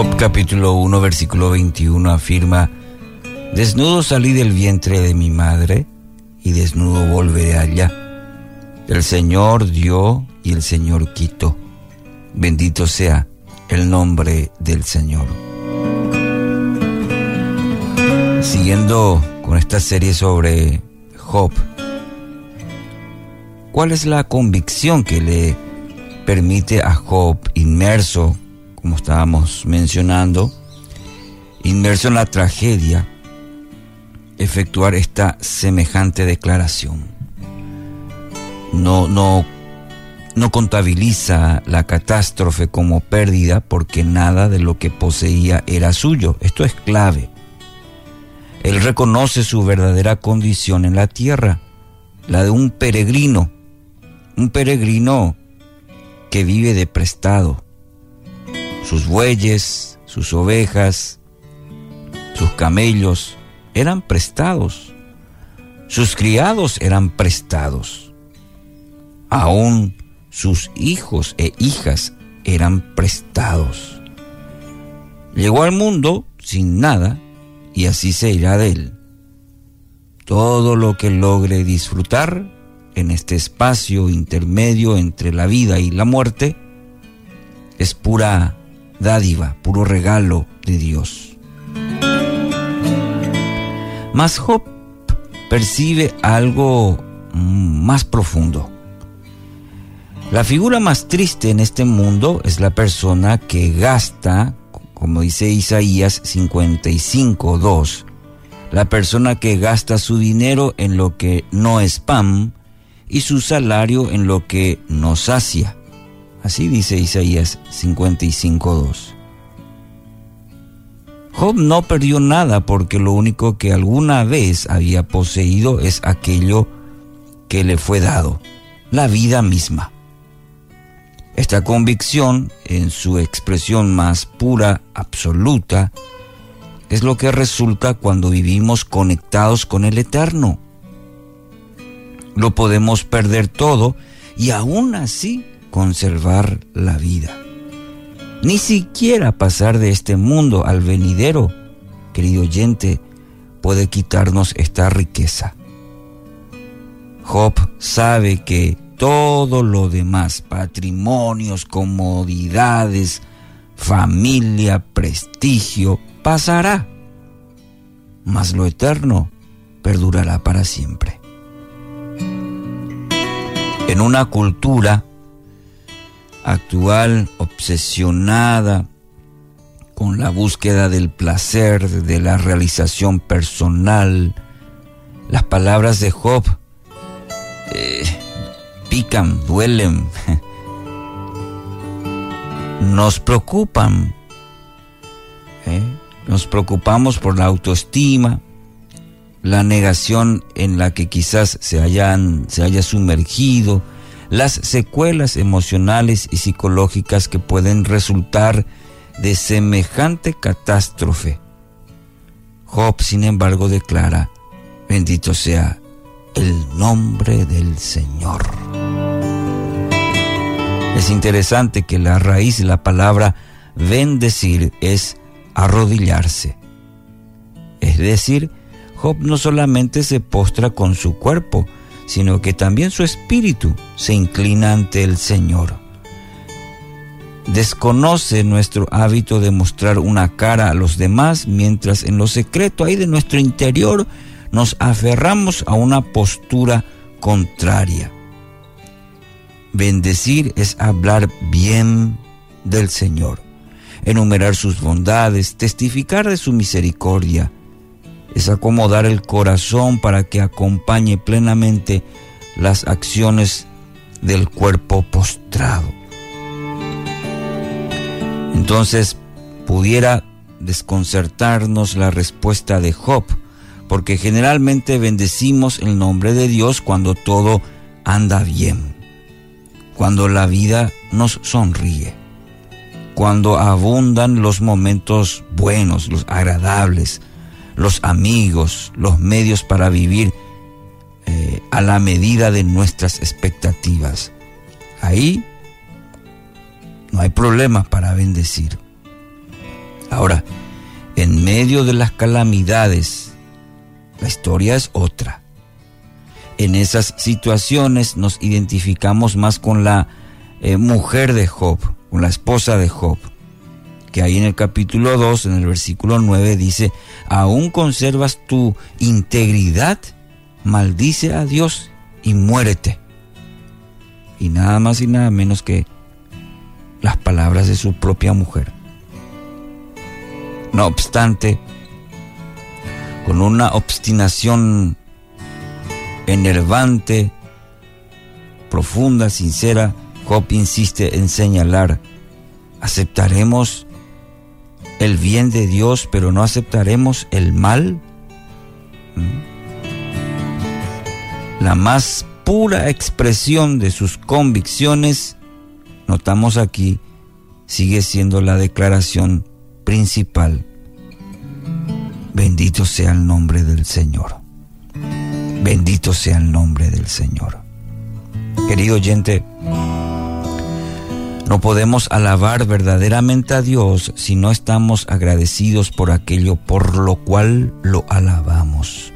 Job capítulo 1 versículo 21 afirma, Desnudo salí del vientre de mi madre y desnudo volveré allá. El Señor dio y el Señor quitó. Bendito sea el nombre del Señor. Siguiendo con esta serie sobre Job, ¿cuál es la convicción que le permite a Job, inmerso como estábamos mencionando, inmerso en la tragedia, efectuar esta semejante declaración. No, no, no contabiliza la catástrofe como pérdida porque nada de lo que poseía era suyo. Esto es clave. Él reconoce su verdadera condición en la tierra, la de un peregrino, un peregrino que vive de prestado sus bueyes, sus ovejas, sus camellos eran prestados. Sus criados eran prestados. Aún sus hijos e hijas eran prestados. Llegó al mundo sin nada y así se irá de él. Todo lo que logre disfrutar en este espacio intermedio entre la vida y la muerte es pura dádiva, puro regalo de Dios. Mas Job percibe algo más profundo. La figura más triste en este mundo es la persona que gasta, como dice Isaías 55.2, la persona que gasta su dinero en lo que no es pan y su salario en lo que no sacia. Así dice Isaías 55.2. Job no perdió nada porque lo único que alguna vez había poseído es aquello que le fue dado, la vida misma. Esta convicción, en su expresión más pura, absoluta, es lo que resulta cuando vivimos conectados con el Eterno. Lo podemos perder todo y aún así conservar la vida. Ni siquiera pasar de este mundo al venidero, querido oyente, puede quitarnos esta riqueza. Job sabe que todo lo demás, patrimonios, comodidades, familia, prestigio, pasará, mas lo eterno perdurará para siempre. En una cultura actual obsesionada con la búsqueda del placer, de la realización personal. Las palabras de Job eh, pican, duelen, nos preocupan. ¿eh? Nos preocupamos por la autoestima, la negación en la que quizás se, hayan, se haya sumergido, las secuelas emocionales y psicológicas que pueden resultar de semejante catástrofe. Job, sin embargo, declara, bendito sea el nombre del Señor. Es interesante que la raíz de la palabra bendecir es arrodillarse. Es decir, Job no solamente se postra con su cuerpo, sino que también su espíritu se inclina ante el Señor. Desconoce nuestro hábito de mostrar una cara a los demás, mientras en lo secreto ahí de nuestro interior nos aferramos a una postura contraria. Bendecir es hablar bien del Señor, enumerar sus bondades, testificar de su misericordia, es acomodar el corazón para que acompañe plenamente las acciones del cuerpo postrado. Entonces pudiera desconcertarnos la respuesta de Job, porque generalmente bendecimos el nombre de Dios cuando todo anda bien, cuando la vida nos sonríe, cuando abundan los momentos buenos, los agradables, los amigos, los medios para vivir eh, a la medida de nuestras expectativas. Ahí no hay problema para bendecir. Ahora, en medio de las calamidades, la historia es otra. En esas situaciones nos identificamos más con la eh, mujer de Job, con la esposa de Job, que ahí en el capítulo 2, en el versículo 9, dice, aún conservas tu integridad, maldice a Dios y muérete. Y nada más y nada menos que las palabras de su propia mujer. No obstante, con una obstinación enervante, profunda, sincera, Job insiste en señalar, aceptaremos el bien de Dios, pero no aceptaremos el mal. ¿Mm? La más pura expresión de sus convicciones, notamos aquí, sigue siendo la declaración principal. Bendito sea el nombre del Señor. Bendito sea el nombre del Señor. Querido oyente, no podemos alabar verdaderamente a Dios si no estamos agradecidos por aquello por lo cual lo alabamos.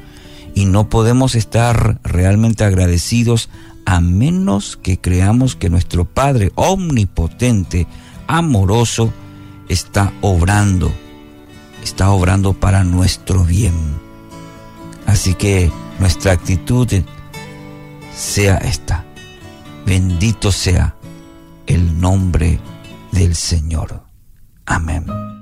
Y no podemos estar realmente agradecidos a menos que creamos que nuestro Padre omnipotente, amoroso, está obrando, está obrando para nuestro bien. Así que nuestra actitud sea esta. Bendito sea el nombre del Señor. Amén.